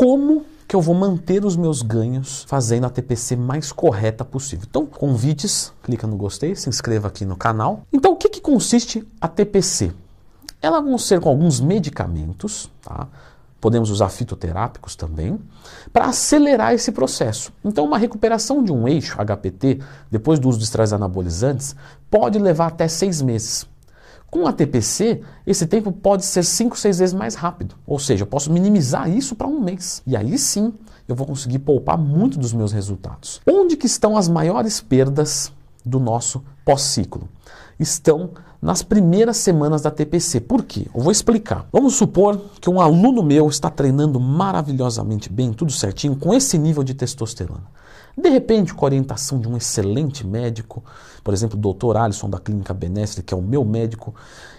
como que eu vou manter os meus ganhos fazendo a TPC mais correta possível. Então, convites, clica no gostei, se inscreva aqui no canal. Então, o que, que consiste a TPC? Ela vão ser com alguns medicamentos, tá? podemos usar fitoterápicos também, para acelerar esse processo. Então, uma recuperação de um eixo HPT, depois do uso de esteroides anabolizantes, pode levar até seis meses. Com a TPC, esse tempo pode ser 5, 6 vezes mais rápido. Ou seja, eu posso minimizar isso para um mês. E aí sim, eu vou conseguir poupar muito dos meus resultados. Onde que estão as maiores perdas do nosso pós-ciclo? Estão nas primeiras semanas da TPC. Por quê? Eu vou explicar. Vamos supor que um aluno meu está treinando maravilhosamente bem, tudo certinho, com esse nível de testosterona. De repente, com a orientação de um excelente médico, por exemplo, o Dr. Alisson da Clínica Benestre, que é o meu médico,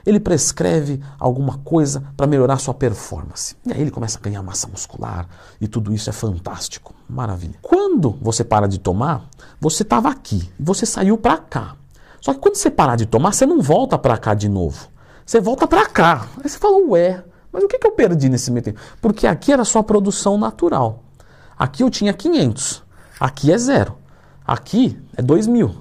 ele prescreve alguma coisa para melhorar sua performance. E aí ele começa a ganhar massa muscular e tudo isso é fantástico, maravilha. Quando você para de tomar, você estava aqui, você saiu para cá. Só que quando você parar de tomar, você não volta para cá de novo. Você volta para cá. Aí você fala, ué, mas o que, que eu perdi nesse meio tempo? Porque aqui era sua produção natural. Aqui eu tinha 500. Aqui é zero. Aqui é 2 mil.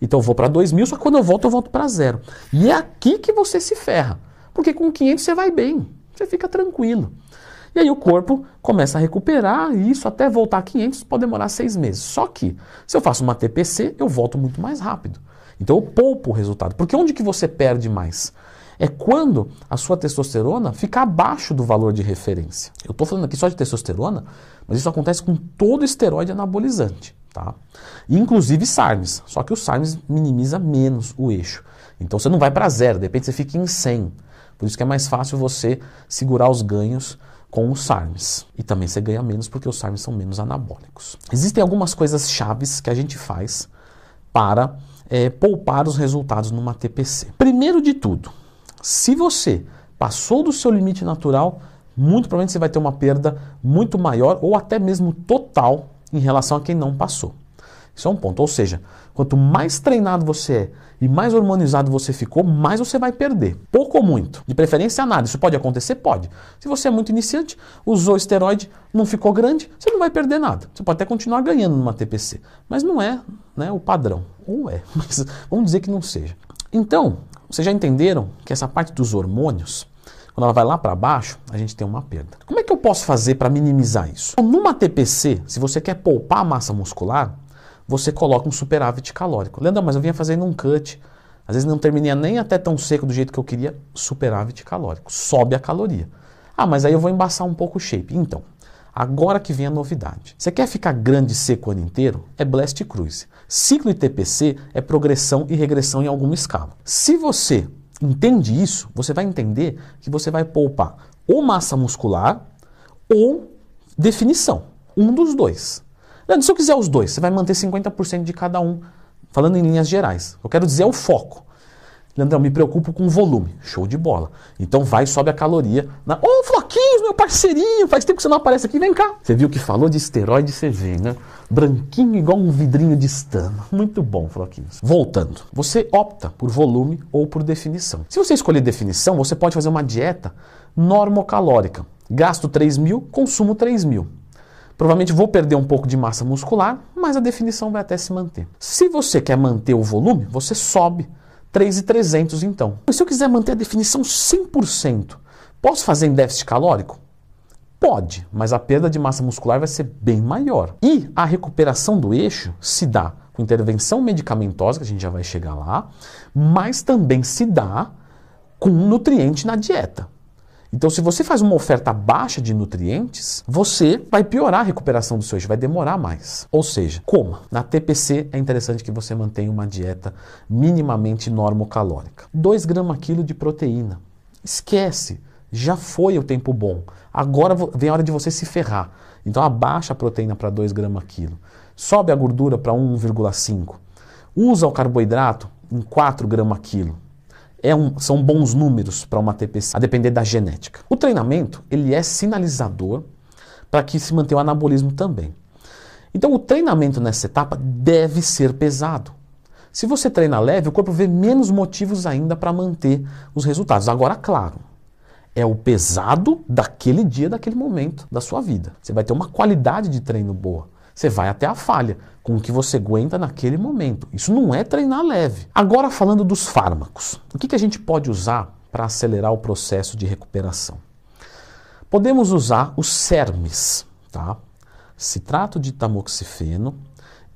Então eu vou para 2 mil, só que quando eu volto, eu volto para zero. E é aqui que você se ferra. Porque com 500 você vai bem, você fica tranquilo. E aí o corpo começa a recuperar e isso até voltar a 500 pode demorar seis meses. Só que se eu faço uma TPC, eu volto muito mais rápido. Então eu poupo o resultado. Porque onde que você perde mais? É quando a sua testosterona fica abaixo do valor de referência. Eu estou falando aqui só de testosterona, mas isso acontece com todo esteroide anabolizante. Tá? Inclusive SARMs, só que o SARMs minimiza menos o eixo. Então você não vai para zero, de repente você fica em 100. Por isso que é mais fácil você segurar os ganhos com os SARMs. E também você ganha menos porque os SARMs são menos anabólicos. Existem algumas coisas chaves que a gente faz para é, poupar os resultados numa TPC. Primeiro de tudo, se você passou do seu limite natural, muito provavelmente você vai ter uma perda muito maior ou até mesmo total em relação a quem não passou. Isso é um ponto. Ou seja, quanto mais treinado você é e mais hormonizado você ficou, mais você vai perder. Pouco ou muito. De preferência nada. Isso pode acontecer? Pode. Se você é muito iniciante, usou esteroide, não ficou grande, você não vai perder nada. Você pode até continuar ganhando numa TPC. Mas não é né, o padrão. Ou é, mas vamos dizer que não seja. Então, vocês já entenderam que essa parte dos hormônios, quando ela vai lá para baixo, a gente tem uma perda. Como é que eu posso fazer para minimizar isso? Numa TPC, se você quer poupar massa muscular, você coloca um superávit calórico. Leandro, mas eu vinha fazendo um cut, às vezes não terminei nem até tão seco do jeito que eu queria, superávit calórico. Sobe a caloria. Ah, mas aí eu vou embaçar um pouco o shape. Então, agora que vem a novidade. Você quer ficar grande e seco o ano inteiro? É Blast Cruise. Ciclo ITPC é progressão e regressão em alguma escala. Se você entende isso, você vai entender que você vai poupar ou massa muscular ou definição. Um dos dois. Se eu quiser os dois, você vai manter 50% de cada um, falando em linhas gerais. Eu quero dizer o foco. Leandrão, me preocupo com o volume. Show de bola. Então vai, sobe a caloria. Ô, oh, Floquinhos, meu parceirinho, faz tempo que você não aparece aqui, vem cá. Você viu que falou de esteroide, você vê, né? Branquinho igual um vidrinho de estama. Muito bom, Floquinhos. Voltando, você opta por volume ou por definição. Se você escolher definição, você pode fazer uma dieta normocalórica. Gasto 3 mil, consumo 3 mil. Provavelmente vou perder um pouco de massa muscular, mas a definição vai até se manter. Se você quer manter o volume, você sobe 3,300 então. E se eu quiser manter a definição 100%, posso fazer em déficit calórico? Pode, mas a perda de massa muscular vai ser bem maior. E a recuperação do eixo se dá com intervenção medicamentosa, que a gente já vai chegar lá, mas também se dá com nutriente na dieta. Então, se você faz uma oferta baixa de nutrientes, você vai piorar a recuperação do seu eixo, vai demorar mais. Ou seja, coma. Na TPC é interessante que você mantenha uma dieta minimamente normocalórica. 2 gramas quilo de proteína. Esquece, já foi o tempo bom. Agora vem a hora de você se ferrar. Então abaixa a proteína para 2 gramas quilo. Sobe a gordura para 1,5. Usa o carboidrato em 4 gramas quilo é um, são bons números para uma TPC, a depender da genética. O treinamento ele é sinalizador para que se mantenha o anabolismo também. Então o treinamento nessa etapa deve ser pesado. Se você treina leve, o corpo vê menos motivos ainda para manter os resultados. Agora, claro, É o pesado daquele dia, daquele momento da sua vida. Você vai ter uma qualidade de treino boa. Você vai até a falha com o que você aguenta naquele momento. Isso não é treinar leve. Agora, falando dos fármacos, o que, que a gente pode usar para acelerar o processo de recuperação? Podemos usar os CERMES, tá? citrato de tamoxifeno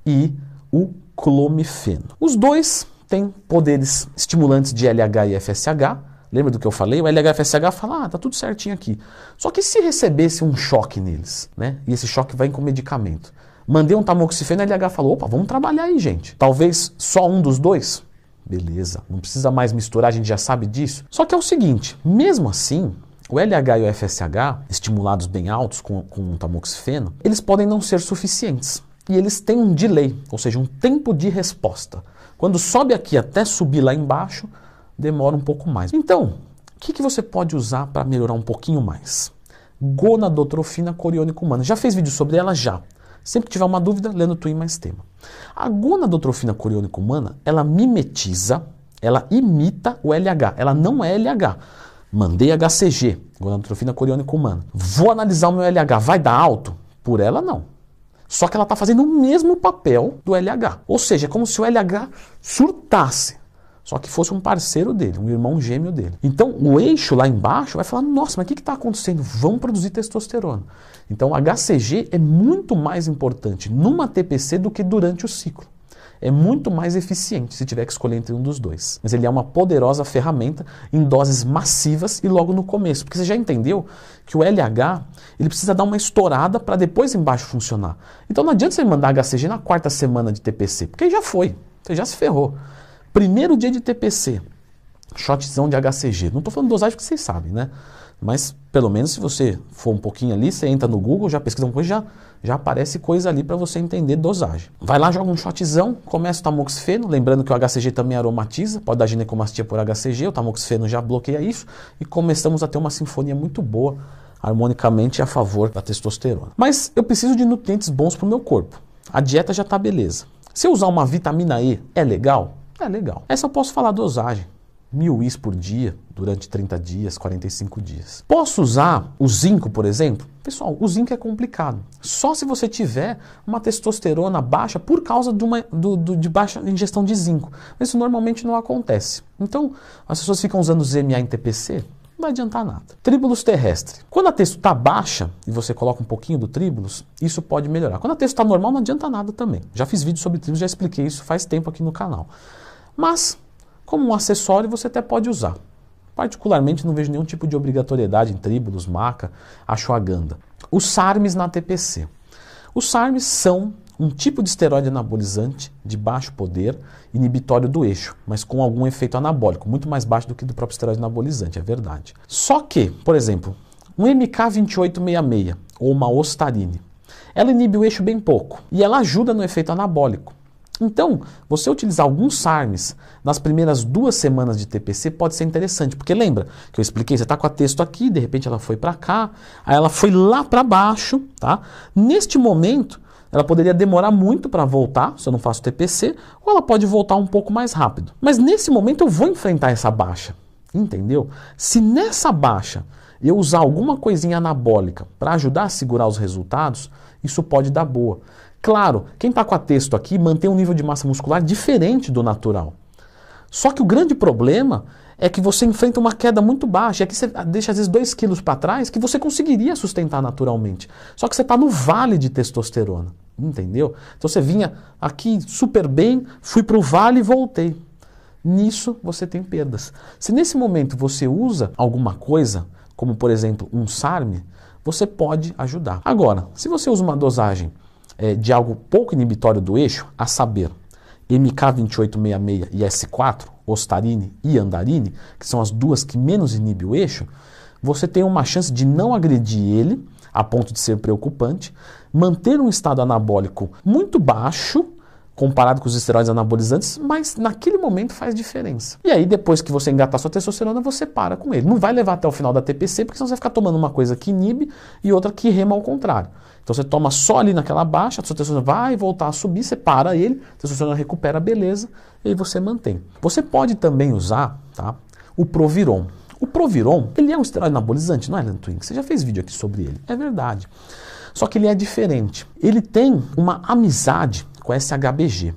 e o clomifeno. Os dois têm poderes estimulantes de LH e FSH. Lembra do que eu falei? O LH e FSH fala, ah, tá tudo certinho aqui. Só que se recebesse um choque neles, né? E esse choque vai com medicamento. Mandei um tamoxifeno, LH falou, opa, vamos trabalhar aí, gente. Talvez só um dos dois? Beleza, não precisa mais misturar, a gente já sabe disso. Só que é o seguinte, mesmo assim, o LH e o FSH, estimulados bem altos com, com o tamoxifeno, eles podem não ser suficientes. E eles têm um delay, ou seja, um tempo de resposta. Quando sobe aqui até subir lá embaixo, demora um pouco mais. Então, o que, que você pode usar para melhorar um pouquinho mais? Gonadotrofina coriônica humana. Já fez vídeo sobre ela? Já. Sempre que tiver uma dúvida, lendo mais tema. A gonadotrofina coriônica humana, ela mimetiza, ela imita o LH. Ela não é LH. Mandei HCG, gonadotrofina coriônica humana. Vou analisar o meu LH, vai dar alto? Por ela não. Só que ela está fazendo o mesmo papel do LH. Ou seja, é como se o LH surtasse. Só que fosse um parceiro dele, um irmão gêmeo dele. Então o eixo lá embaixo vai falar: nossa, mas o que está acontecendo? Vamos produzir testosterona. Então HCG é muito mais importante numa TPC do que durante o ciclo é muito mais eficiente se tiver que escolher entre um dos dois. Mas ele é uma poderosa ferramenta em doses massivas e logo no começo, porque você já entendeu que o LH ele precisa dar uma estourada para depois embaixo funcionar. Então não adianta você mandar HCG na quarta semana de TPC, porque aí já foi, você já se ferrou. Primeiro dia de TPC, shotzão de HCG. Não estou falando dosagem que vocês sabem, né? Mas pelo menos se você for um pouquinho ali, você entra no Google, já pesquisa uma coisa, já, já aparece coisa ali para você entender dosagem. Vai lá, joga um shotzão, começa o tamoxifeno, lembrando que o HCG também aromatiza, pode dar ginecomastia por HCG, o tamoxifeno já bloqueia isso, e começamos a ter uma sinfonia muito boa, harmonicamente a favor da testosterona. Mas eu preciso de nutrientes bons para o meu corpo. A dieta já está beleza. Se eu usar uma vitamina E, é legal? É legal. Essa eu posso falar dosagem mil is por dia durante 30 dias, 45 dias. Posso usar o zinco, por exemplo? Pessoal, o zinco é complicado. Só se você tiver uma testosterona baixa por causa de, uma, do, do, de baixa ingestão de zinco. Isso normalmente não acontece. Então, as pessoas ficam usando ZMA em TPC, não vai adiantar nada. Tríbulos terrestre. Quando a testo está baixa e você coloca um pouquinho do tríbulos, isso pode melhorar. Quando a testo está normal, não adianta nada também. Já fiz vídeo sobre tríbulos, já expliquei isso faz tempo aqui no canal. Mas como um acessório, você até pode usar. Particularmente, não vejo nenhum tipo de obrigatoriedade em tríbulos, maca, ashwagandha. Os SARMs na TPC. Os SARMs são um tipo de esteroide anabolizante de baixo poder, inibitório do eixo, mas com algum efeito anabólico, muito mais baixo do que do próprio esteroide anabolizante, é verdade. Só que, por exemplo, um MK2866 ou uma ostarine, ela inibe o eixo bem pouco e ela ajuda no efeito anabólico. Então, você utilizar alguns SARMs nas primeiras duas semanas de TPC pode ser interessante, porque lembra que eu expliquei, você está com a texto aqui, de repente ela foi para cá, aí ela foi lá para baixo, tá? Neste momento, ela poderia demorar muito para voltar, se eu não faço TPC, ou ela pode voltar um pouco mais rápido. Mas nesse momento eu vou enfrentar essa baixa, entendeu? Se nessa baixa eu usar alguma coisinha anabólica para ajudar a segurar os resultados, isso pode dar boa. Claro, quem está com a texto aqui mantém um nível de massa muscular diferente do natural. Só que o grande problema é que você enfrenta uma queda muito baixa. E aqui você deixa às vezes 2 quilos para trás que você conseguiria sustentar naturalmente. Só que você está no vale de testosterona. Entendeu? Então você vinha aqui super bem, fui para o vale e voltei. Nisso você tem perdas. Se nesse momento você usa alguma coisa, como por exemplo um SARM, você pode ajudar. Agora, se você usa uma dosagem é, de algo pouco inibitório do eixo, a saber, MK2866 e S4, Ostarine e Andarine, que são as duas que menos inibem o eixo, você tem uma chance de não agredir ele, a ponto de ser preocupante, manter um estado anabólico muito baixo, comparado com os esteroides anabolizantes, mas naquele momento faz diferença. E aí, depois que você engatar sua testosterona, você para com ele. Não vai levar até o final da TPC, porque senão você vai ficar tomando uma coisa que inibe e outra que rema ao contrário. Então você toma só ali naquela baixa, a sua testosterona vai voltar a subir, você para ele, a testosterona recupera a beleza e aí você mantém. Você pode também usar tá, o Proviron. O Proviron, ele é um esteroide anabolizante, não é, Twink? Você já fez vídeo aqui sobre ele. É verdade. Só que ele é diferente. Ele tem uma amizade com SHBG.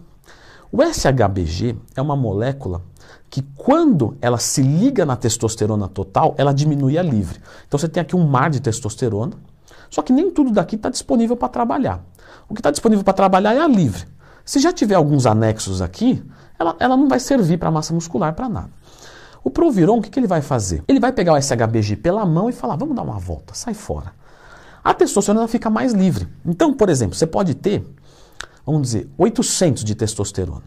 O SHBG é uma molécula que quando ela se liga na testosterona total, ela diminui a livre. Então você tem aqui um mar de testosterona, só que nem tudo daqui está disponível para trabalhar. O que está disponível para trabalhar é a livre. Se já tiver alguns anexos aqui, ela, ela não vai servir para massa muscular para nada. O Proviron, o que, que ele vai fazer? Ele vai pegar o SHBG pela mão e falar: vamos dar uma volta, sai fora. A testosterona fica mais livre. Então, por exemplo, você pode ter, vamos dizer, 800 de testosterona.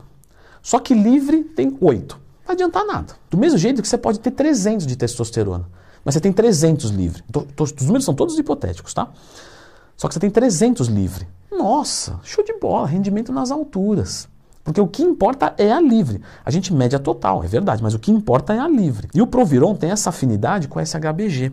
Só que livre tem 8. Não vai adiantar nada. Do mesmo jeito que você pode ter 300 de testosterona. Mas você tem 300 livre. Os números são todos hipotéticos, tá? Só que você tem 300 livre. Nossa, show de bola, rendimento nas alturas. Porque o que importa é a livre. A gente mede a total, é verdade, mas o que importa é a livre. E o Proviron tem essa afinidade com esse HBG.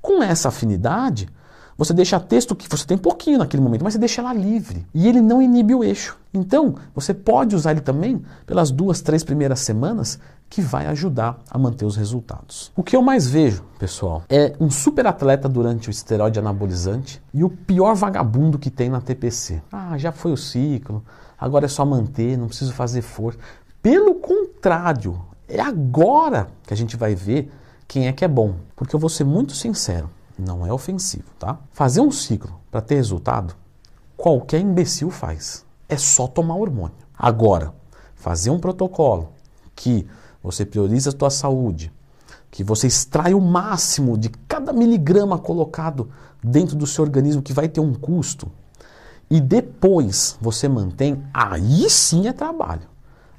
Com essa afinidade, você deixa texto que você tem pouquinho naquele momento, mas você deixa ela livre. E ele não inibe o eixo. Então, você pode usar ele também pelas duas, três primeiras semanas, que vai ajudar a manter os resultados. O que eu mais vejo, pessoal, é um super atleta durante o esteroide anabolizante e o pior vagabundo que tem na TPC. Ah, já foi o ciclo, agora é só manter, não preciso fazer força. Pelo contrário, é agora que a gente vai ver quem é que é bom. Porque eu vou ser muito sincero, não é ofensivo, tá? Fazer um ciclo para ter resultado, qualquer imbecil faz. É só tomar hormônio. Agora, fazer um protocolo que você prioriza a sua saúde, que você extrai o máximo de cada miligrama colocado dentro do seu organismo que vai ter um custo, e depois você mantém, aí sim é trabalho.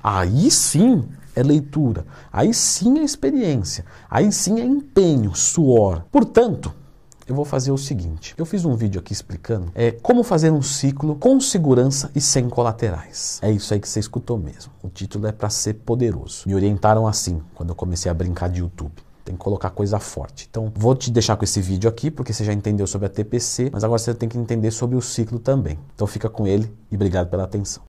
Aí sim é leitura. Aí sim é experiência. Aí sim é empenho, suor. Portanto, eu vou fazer o seguinte. Eu fiz um vídeo aqui explicando é, como fazer um ciclo com segurança e sem colaterais. É isso aí que você escutou mesmo. O título é para ser poderoso. Me orientaram assim quando eu comecei a brincar de YouTube. Tem que colocar coisa forte. Então, vou te deixar com esse vídeo aqui, porque você já entendeu sobre a TPC, mas agora você tem que entender sobre o ciclo também. Então, fica com ele e obrigado pela atenção.